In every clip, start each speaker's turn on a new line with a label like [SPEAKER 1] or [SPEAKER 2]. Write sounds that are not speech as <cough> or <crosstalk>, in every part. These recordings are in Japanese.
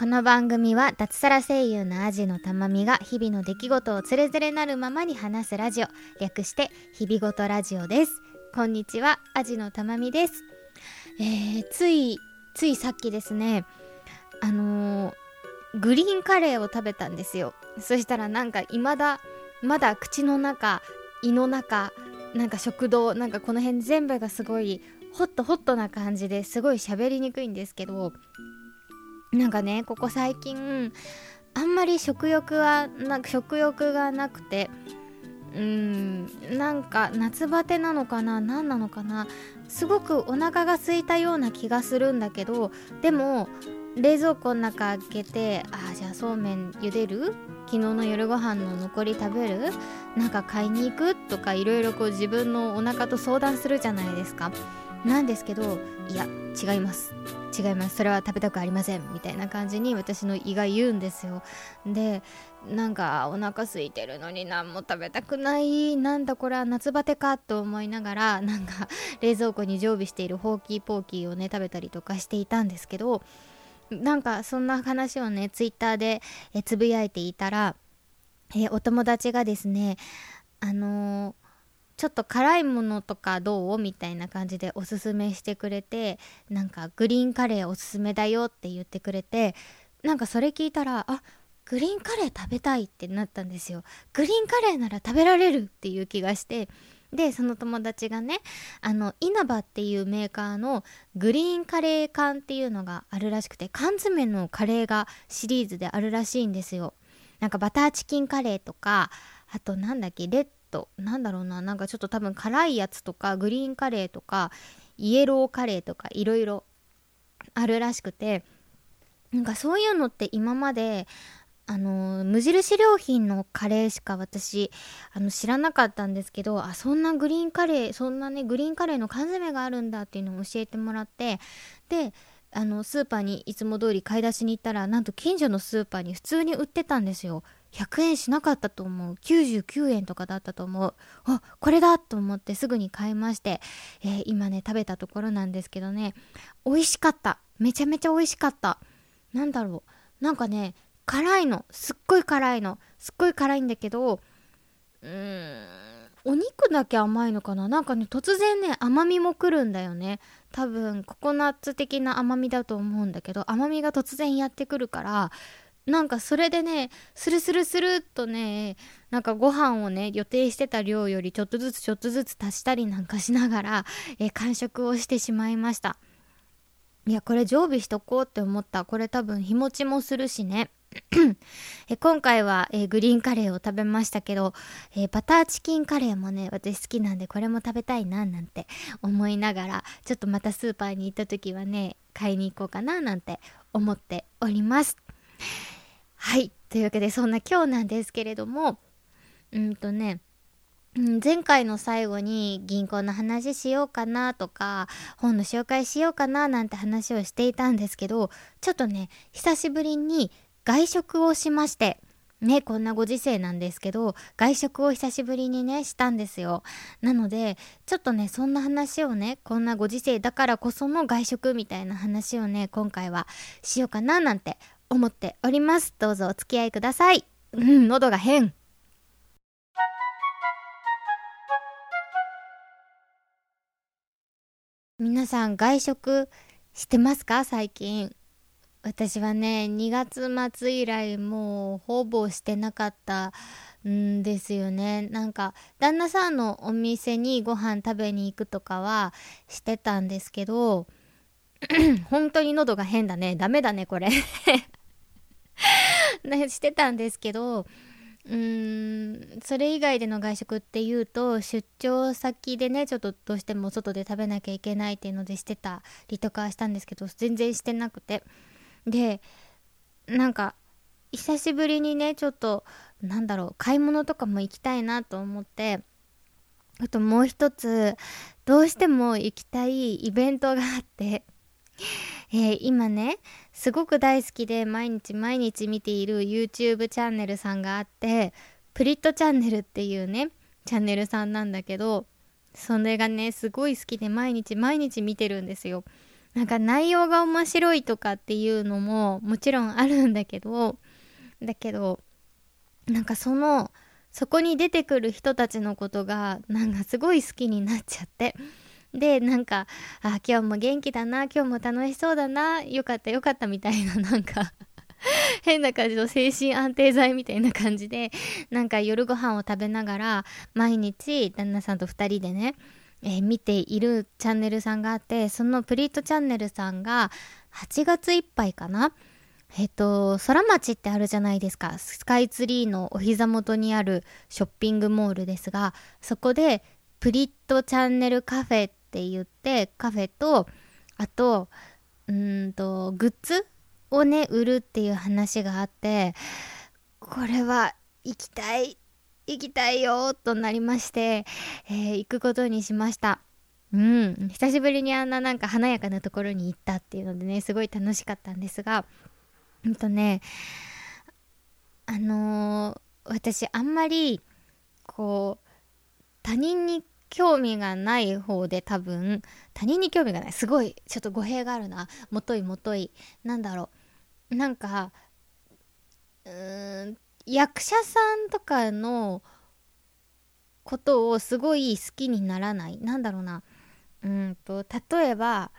[SPEAKER 1] この番組は脱サラ声優のアジのたまみが日々の出来事をつれづれなるままに話すラジオ略して日々ごとラジオです。こんにちはアジのたまみです。えー、ついついさっきですねあのー、グリーンカレーを食べたんですよ。そしたらなんか未だまだ口の中胃の中なんか食道なんかこの辺全部がすごいホットホットな感じですごい喋りにくいんですけどなんかねここ最近あんまり食欲はな食欲がなくてうんなんか夏バテなのかな何なのかなすごくお腹が空いたような気がするんだけどでも冷蔵庫の中開けてあじゃあそうめん茹でる？昨日の夜ご飯の残り食べる？なんか買いに行く？とかいろいろこう自分のお腹と相談するじゃないですか。なんですけどいや違います。違います。それは食べたくありません。みたいな感じに私の胃が言うんですよ。でなんかお腹空いてるのに何も食べたくない。なんだこれは夏バテかと思いながら <laughs> なんか冷蔵庫に常備しているホーキーポーキーをね食べたりとかしていたんですけどなんかそんな話をねツイッターでえつぶやいていたらえお友達がですねあのーちょっと辛いものとかどう？みたいな感じでおすすめしてくれてなんかグリーンカレーおすすめだよって言ってくれてなんかそれ聞いたらあグリーンカレー食べたいってなったんですよ。グリーンカレーなら食べられるっていう気がしてでその友達がねあの稲葉っていうメーカーのグリーンカレー缶っていうのがあるらしくて缶詰のカレーがシリーズであるらしいんですよ。なんかバターチキンカレーとかあとなんだっけレッドなんだろうななんかちょっと多分辛いやつとかグリーンカレーとかイエローカレーとかいろいろあるらしくてなんかそういうのって今まであの無印良品のカレーしか私あの知らなかったんですけどあそんなグリーンカレーそんなねグリーンカレーの缶詰があるんだっていうのを教えてもらってであのスーパーにいつも通り買い出しに行ったらなんと近所のスーパーに普通に売ってたんですよ。100円しなかったと思う。99円とかだったと思う。あこれだと思ってすぐに買いまして、えー、今ね食べたところなんですけどね。美味しかった。めちゃめちゃ美味しかった。なんだろう。なんかね辛いの。すっごい辛いの。すっごい辛いんだけどうーんお肉だけ甘いのかな。なんかね突然ね甘みもくるんだよね。多分ココナッツ的な甘みだと思うんだけど甘みが突然やってくるからなんかそれでねスルスルスルっとねなんかご飯をね予定してた量よりちょっとずつちょっとずつ足したりなんかしながら、え完食をしてしまいました。いやこれ常備しとこうって思った。これ多分日持ちもするしね。え今回は、えー、グリーンカレーを食べましたけど、えー、バターチキンカレーもね私好きなんでこれも食べたいななんて思いながらちょっとまたスーパーに行った時はね買いに行こうかななんて思っております。はいというわけでそんな今日なんですけれどもうんとね前回の最後に銀行の話しようかなとか本の紹介しようかななんて話をしていたんですけどちょっとね久しぶりに外食をしまして、ね、こんなご時世なんですけど、外食を久しぶりにね、したんですよ。なので、ちょっとね、そんな話をね、こんなご時世だからこその外食みたいな話をね、今回はしようかななんて思っております。どうぞお付き合いください。うん、喉が変。皆さん外食してますか？最近。私はね2月末以来もうほぼしてなかったんですよねなんか旦那さんのお店にご飯食べに行くとかはしてたんですけど <clears throat> 本当に喉が変だねダメだねこれ、<laughs> してたんですけどうーんそれ以外での外食っていうと出張先でねちょっとどうしても外で食べなきゃいけないっていうのでしてたりとかしたんですけど全然してなくて。でなんか久しぶりにねちょっとなんだろう買い物とかも行きたいなと思ってあともう一つどうしても行きたいイベントがあって。えー、今ねすごく大好きで毎日毎日見ている YouTube チャンネルさんがあってプリットチャンネルっていうねチャンネルさんなんだけどそれがねすごい好きで毎日毎日見てるんですよ。なんか内容が面白いとかっていうのももちろんあるんだけどだけどなんかそのそこに出てくる人たちのことがなんかすごい好きになっちゃって。でなんかあ今日も元気だな今日も楽しそうだなよかったよかったみたいな <laughs> なんか変な感じの精神安定剤みたいな感じでなんか夜ご飯を食べながら毎日旦那さんと2人でね、えー、見ているチャンネルさんがあってそのプリートチャンネルさんが8月いっぱいかなえっ、と空町ってあるじゃないですかスカイツリーのお膝元にあるショッピングモールですがそこでプリットチャンネルカフェっって言ってカフェとあとうんとグッズをね売るっていう話があってこれは行きたい行きたいよとなりまして、えー、行くことにしました。うん。久しぶりにあんななんか華やかなところに行ったっていうのでねすごい楽しかったんですがうんとねあのー、私あんまりこう他人に興味がない方で多分他人に興味がない。すごいちょっと語弊があるな。もといもとい。なんだろう。なんかうーん役者さんとかのことをすごい好きにならない。なんだろうな。うんと例えば、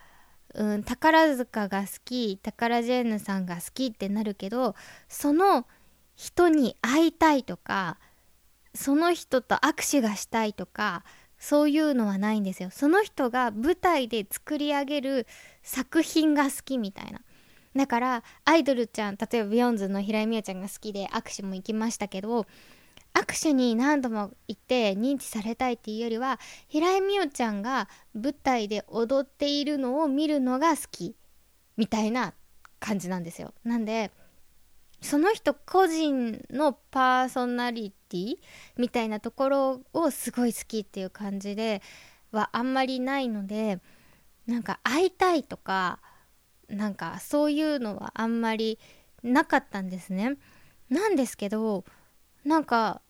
[SPEAKER 1] うん、宝塚が好き宝ジェーヌさんが好きってなるけどその人に会いたいとかその人と握手がしたいとかそういうのはないんですよ。その人が舞台で作り上げる作品が好きみたいな。だからアイドルちゃん例えばビヨンズの平井美桜ちゃんが好きで握手も行きましたけど握手に何度も行って認知されたいっていうよりは平井美桜ちゃんが舞台で踊っているのを見るのが好きみたいな感じなんですよ。なんでその人個人のパーソナリティみたいなところをすごい好きっていう感じではあんまりないのでなんか会いたいとかなんかそういうのはあんまりなかったんですね。なんですけどなんか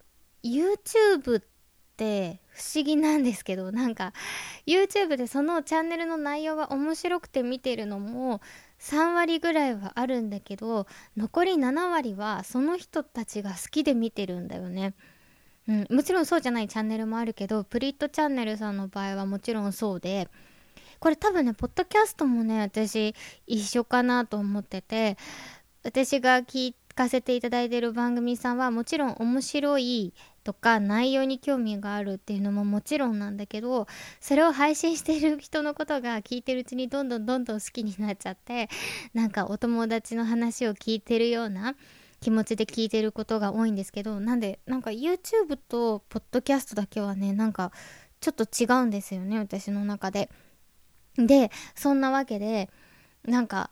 [SPEAKER 1] YouTube って不思議なんですけどなんか YouTube でそのチャンネルの内容が面白くて見てるのも3割ぐらいはあるんだけど残り7割はその人たちが好きで見てるんだよね。うん、もちろんそうじゃないチャンネルもあるけどプリットチャンネルさんの場合はもちろんそうでこれ多分ねポッドキャストもね私一緒かなと思ってて私が聞かせていただいてる番組さんはもちろん面白いとか内容に興味があるっていうのももちろんなんだけどそれを配信してる人のことが聞いてるうちにどんどんどんどん好きになっちゃってなんかお友達の話を聞いてるような気持ちで聞いてることが多いんですけどなんでなんか YouTube とポッドキャストだけはねなんかちょっと違うんですよね私の中で。でそんなわけでなんか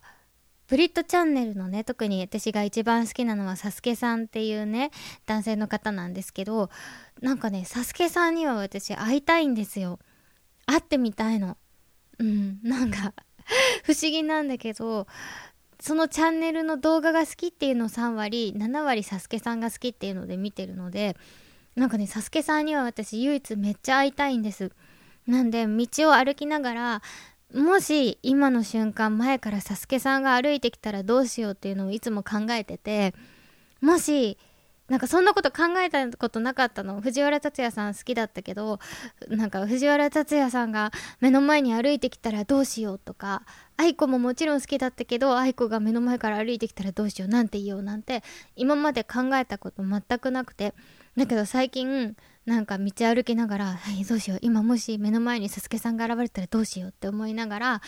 [SPEAKER 1] プリットチャンネルのね特に私が一番好きなのはサスケさんっていうね男性の方なんですけどなんかねサスケさんには私会いたいんですよ。会ってみたいの。うんなんか <laughs> 不思議なんだけどそのチャンネルの動画が好きっていうのを3割7割サスケさんが好きっていうので見てるのでなんかねサスケさんには私唯一めっちゃ会いたいんです。なんで道を歩きながらもし今の瞬間前からサスケさんが歩いてきたらどうしようっていうのをいつも考えててもしなんかそんなこと考えたことなかったの藤原竜也さん好きだったけどなんか藤原竜也さんが目の前に歩いてきたらどうしようとか愛子ももちろん好きだったけど愛子が目の前から歩いてきたらどうしようなんて言おうなんて今まで考えたこと全くなくてだけど最近なんか道歩きながら「はいどうしよう今もし目の前にサスケさんが現れたらどうしよう」って思いながら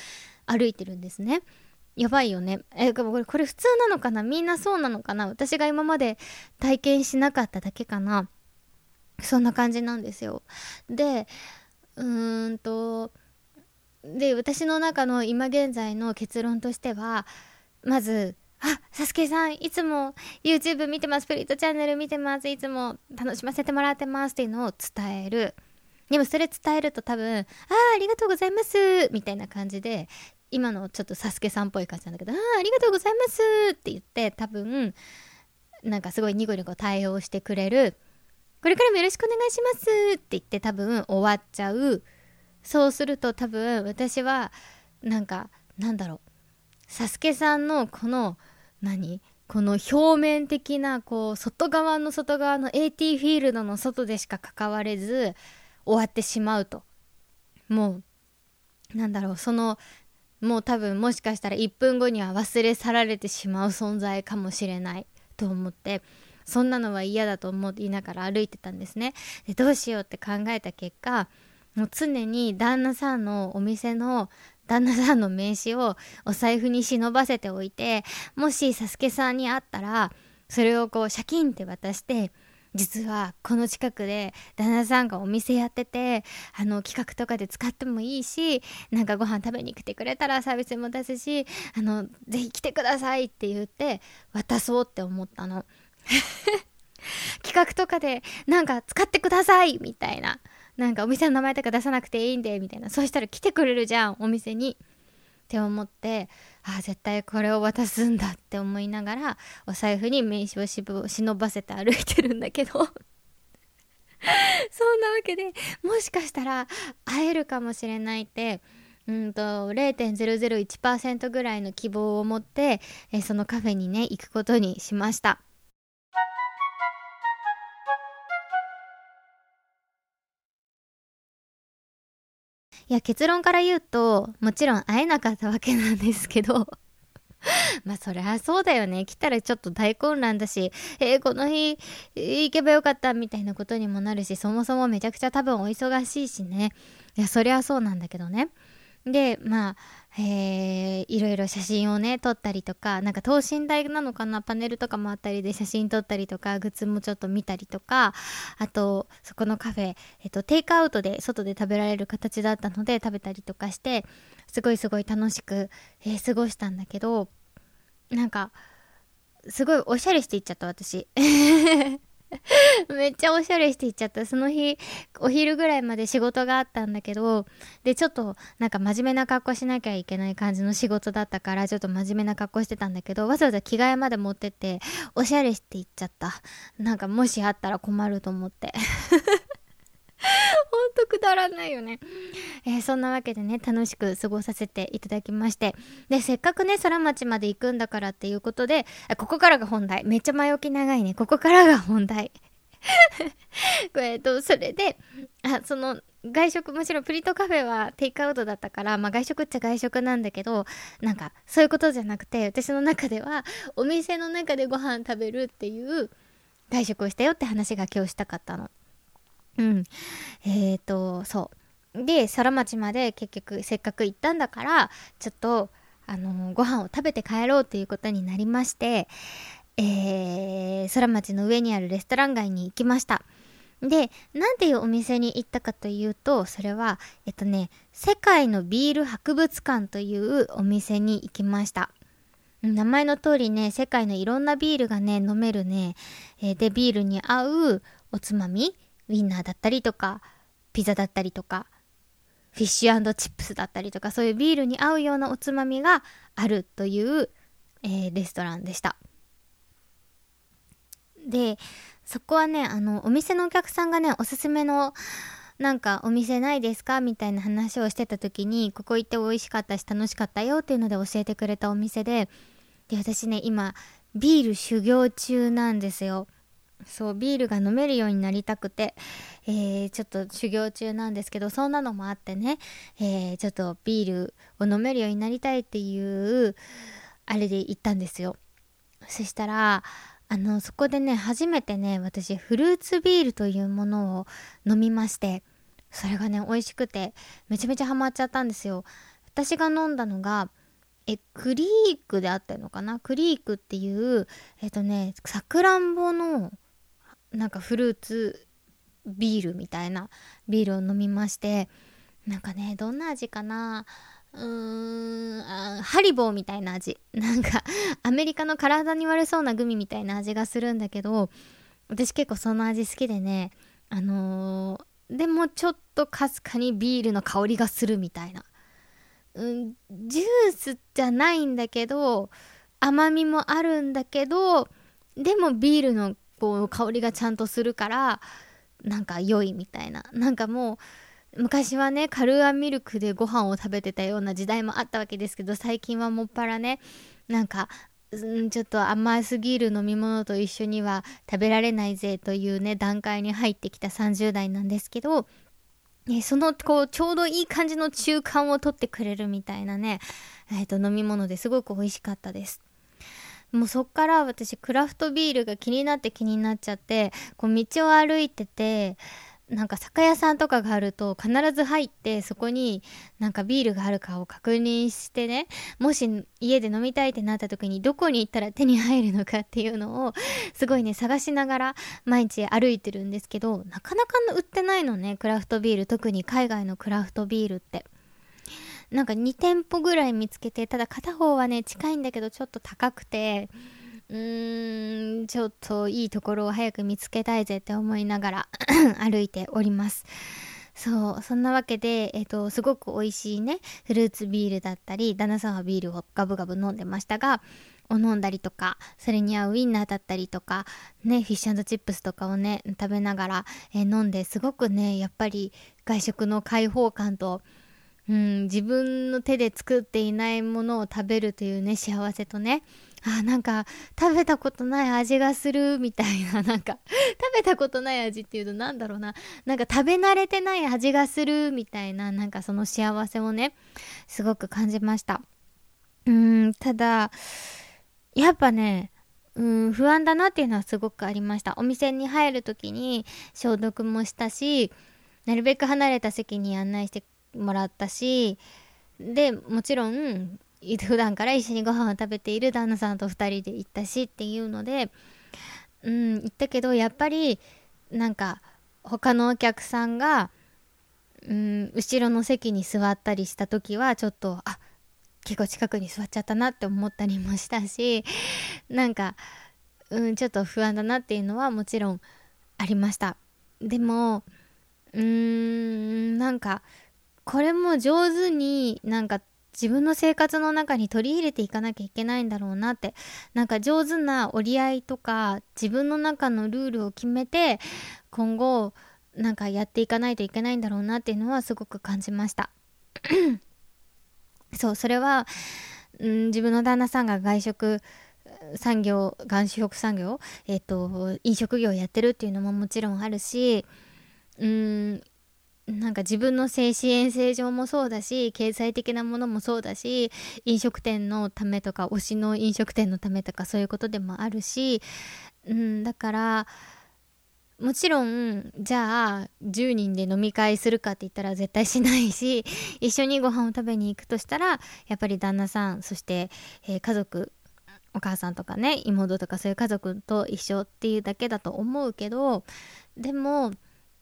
[SPEAKER 1] 歩いてるんですね。やばいよね。え、これ、これ普通なのかな？みんなそうなのかな？私が今まで体験しなかっただけかな？そんな感じなんですよ。で、うーんと、で、私の中の今現在の結論としては、まず、あ、サスケさん、いつも YouTube 見てます、プリットチャンネル見てます、いつも楽しませてもらってますっていうのを伝える。でもそれ伝えると多分、ああ、ありがとうございますみたいな感じで、今のちょっとサスケさんっぽい感じなんだけど、ああ、ありがとうございますって言って多分、なんかすごいニコニコ対応してくれる。これからもよろしくお願いしますって言って多分終わっちゃう。そうすると多分私はなんかなんだろうサスケさんのこの何？この表面的なこう外側の外側の AT フィールドの外でしか関われず終わってしまうと。もうなんだろうそのもう多分もしかしたら1分後には忘れ去られてしまう存在かもしれないと思ってそんなのは嫌だと思いながら歩いてたんですね。でどうしようって考えた結果もう常に旦那さんのお店の旦那さんの名刺をお財布に忍ばせておいてもしサスケさんに会ったらそれをこうシャキンって渡して実はこの近くで旦那さんがお店やっててあの企画とかで使ってもいいしなんかご飯食べに来てくれたらサービスも出すしあのぜひ来てくださいって言って渡そうって思ったの。<laughs> 企画とかでなんか使ってくださいみたいな。なんかお店の名前とか出さなくていいんでみたいな。そしたら来てくれるじゃんお店に。って思ってああ絶対これを渡すんだって思いながらお財布に名刺をし忍ばせて歩いてるんだけど。<laughs> そんなわけでもしかしたら会えるかもしれないってうんと0.001%ぐらいの希望を持って、えそのカフェにね行くことにしました。いや結論から言うともちろん会えなかったわけなんですけど。<laughs> まあそりゃそうだよね。来たらちょっと大混乱だしえー、この日行けばよかったみたいなことにもなるしそもそもめちゃくちゃ多分お忙しいしね。いやそりゃそうなんだけどね。でまあえー、いろいろ写真をね撮ったりとかなんか等身大なのかなパネルとかもあったりで写真撮ったりとかグッズもちょっと見たりとかあとそこのカフェ、えっと、テイクアウトで外で食べられる形だったので食べたりとかしてすごいすごい楽しく、えー、過ごしたんだけどなんかすごいおしゃれしていっちゃった私。<laughs> めっちゃおしゃれしていっちゃった。その日、お昼ぐらいまで仕事があったんだけど、で、ちょっとなんか真面目な格好しなきゃいけない感じの仕事だったから、ちょっと真面目な格好してたんだけど、わざわざ着替えまで持ってって、おしゃれしていっちゃった。なんかもしあったら困ると思って。<laughs> ほんとくだらないよね。えー、そんなわけでね、楽しく過ごさせていただきまして。で、せっかくね、空町まで行くんだからっていうことで、ここからが本題。めっちゃ前置き長いね。ここからが本題。えっと、それで、あ、その、外食、むしろプリントカフェはテイクアウトだったから、まあ外食っちゃ外食なんだけど、なんか、そういうことじゃなくて、私の中では、お店の中でご飯食べるっていう外食をしたよって話が今日したかったの。うん。えっ、ー、と、そう。で、空町まで結局せっかく行ったんだから、ちょっと、あのー、ご飯を食べて帰ろうということになりまして、えー、空町の上にあるレストラン街に行きました。で、なんていうお店に行ったかというと、それは、えっとね、世界のビール博物館というお店に行きました。名前の通りね、世界のいろんなビールがね、飲めるね、えー、で、ビールに合うおつまみウィンナーだったりとか、ピザだったりとか、フィッシュチップスだったりとか、そういうビールに合うようなおつまみがあるという、えー、レストランでした。で、そこはね、あの、お店のお客さんがね、おすすめの、なんかお店ないですか？みたいな話をしてた時に、ここ行って美味しかったし楽しかったよっていうので教えてくれたお店で、で、私ね、今、ビール修行中なんですよ。そうビールが飲めるようになりたくて、えー、ちょっと修行中なんですけどそんなのもあってね、えー、ちょっとビールを飲めるようになりたいっていうあれで行ったんですよ。そしたらあのそこでね初めてね私フルーツビールというものを飲みましてそれがね美味しくてめちゃめちゃハマっちゃったんですよ。私が飲んだのがえクリークであったのかな？クリークっていうえっ、とねさくらんぼのなんかフルーツビールみたいなビールを飲みましてなんかねどんな味かな？うーんハリボーみたいな味。なんかアメリカの体に悪そうなグミみたいな味がするんだけど私結構その味好きでねあのー、でもちょっとかすかにビールの香りがするみたいな。うんジュースじゃないんだけど甘みもあるんだけどでもビールのこう香りがちゃんとするからなんか良いみたいななんかもう昔はねカルーアミルクでご飯を食べてたような時代もあったわけですけど最近はもっぱらねなんかんちょっと甘すぎる飲み物と一緒には食べられないぜというね段階に入ってきた30代なんですけど、ね、そのこうちょうどいい感じの中間を取ってくれるみたいなね、えー、と飲み物ですごく美味しかったです。もうそっから私クラフトビールが気になって気になっちゃってこう道を歩いててなんか酒屋さんとかがあると必ず入ってそこになんかビールがあるかを確認してねもし家で飲みたいってなった時にどこに行ったら手に入るのかっていうのをすごいね探しながら毎日歩いてるんですけどなかなか売ってないのねクラフトビール。特に海外のクラフトビールって。なんか2店舗ぐらい見つけてただ片方はね近いんだけどちょっと高くてうーん、ちょっといいところを早く見つけたいぜって思いながら <coughs> 歩いております。そう、そんなわけで、えっ、と、すごく美味しいね、フルーツビールだったり、旦那さんはビールをガブガブ飲んでましたが、を飲んだりとか、それに合うウインナーだったりとか、ね、フィッシュチップスとかをね、食べながら、えー、飲んで、すごくね、やっぱり外食の開放感と、うん、自分の手で作っていないものを食べるというね、幸せとね、あなんか食べたことない味がするみたいな <laughs> なんか食べたことない味っていうとなんだろうな。なんか食べ慣れてない味がするみたいななんかその幸せをねすごく感じました。うんただやっぱねうん不安だなっていうのはすごくありました。お店に入る時に消毒もしたしなるべく離れた席に案内してもらったしでもちろん普段から一緒にご飯を食べている旦那さんと2人で行ったしっていうのでうん行ったけどやっぱりなんか他のお客さんがうん後ろの席に座ったりした時はちょっとあ結構近くに座っちゃったなって思ったりもしたしなんかうんちょっと不安だなっていうのはもちろんありました。でもうーんなんかこれも上手になんか自分の生活の中に取り入れていかなきゃいけないんだろうなってなんか上手な折り合いとか自分の中のルールを決めて今後なんかやっていかないといけないんだろうなっていうのはすごく感じました。<coughs> そうそれは、うん、自分の旦那さんが外食産業外食産業えっ、と飲食業をやってるっていうのももちろんあるしうんなんか自分の精神衛生上もそうだし経済的なものもそうだし飲食店のためとか推しの飲食店のためとかそういうことでもあるし、うん、だからもちろんじゃあ10人で飲み会するかって言ったら絶対しないし <laughs> 一緒にご飯を食べに行くとしたらやっぱり旦那さんそして、えー、家族お母さんとかね妹とかそういう家族と一緒っていうだけだと思うけどでも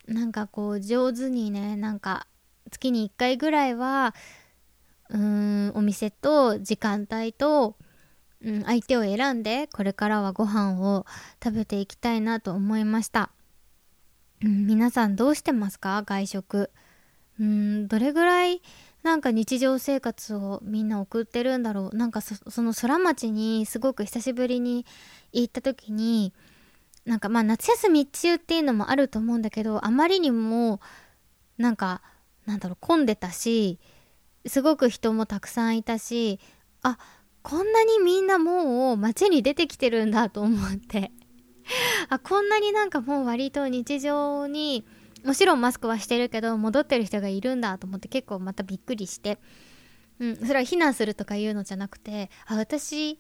[SPEAKER 1] なんかこう上手にねなんか月に1回ぐらいはうーんお店と時間帯と、うん、相手を選んでこれからはご飯を食べていきたいなと思いました、うん、皆さんどうしてますか？外食。うんどれぐらいなんか日常生活をみんな送ってるんだろう。なんかその空町にすごく久しぶりに行った時になんかまあ夏休み中っていうのもあると思うんだけどあまりにもなんかなんだろう混んでたしすごく人もたくさんいたしあこんなにみんなもう街に出てきてるんだと思って。あこんなになんかもう割と日常にもちろんマスクはしてるけど戻ってる人がいるんだと思って結構またびっくりして、うん、それは避難するとかいうのじゃなくてあ私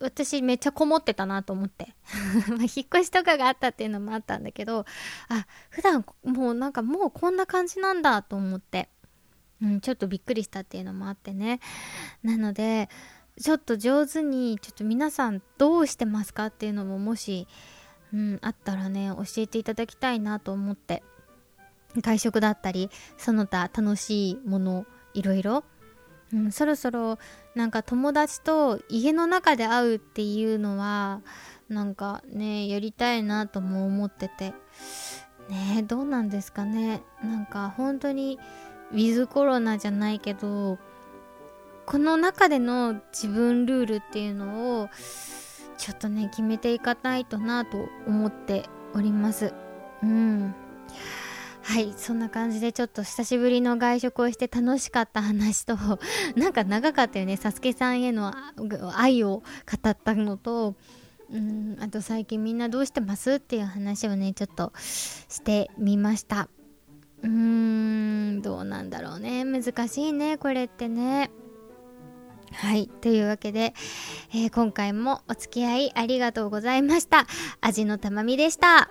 [SPEAKER 1] 私めっちゃこもってたなと思って。<laughs> 引っ越しとかがあったっていうのもあったんだけどあ普段もうなんかもうこんな感じなんだと思って、うん、ちょっとびっくりしたっていうのもあってね。なのでちょっと上手にちょっと皆さんどうしてますかっていうのももし、うん、あったらね教えていただきたいなと思って。外食だったりその他楽しいものいろいろうん、そろそろなんか友達と家の中で会うっていうのはなんかねやりたいなとも思ってて。ねどうなんですかね。なんか本当にウィズコロナじゃないけどこの中での自分ルールっていうのをちょっとね決めていかないとなと思っております。うん。はいそんな感じでちょっと久しぶりの外食をして楽しかった話と <laughs> なんか長かったよね。サスケさんへの愛を語ったのとうんあと最近みんなどうしてますっていう話をねちょっとしてみました。うーんどうなんだろうね。難しいねこれってね。はいというわけで、えー、今回もお付き合いありがとうございました。味のたまみでした。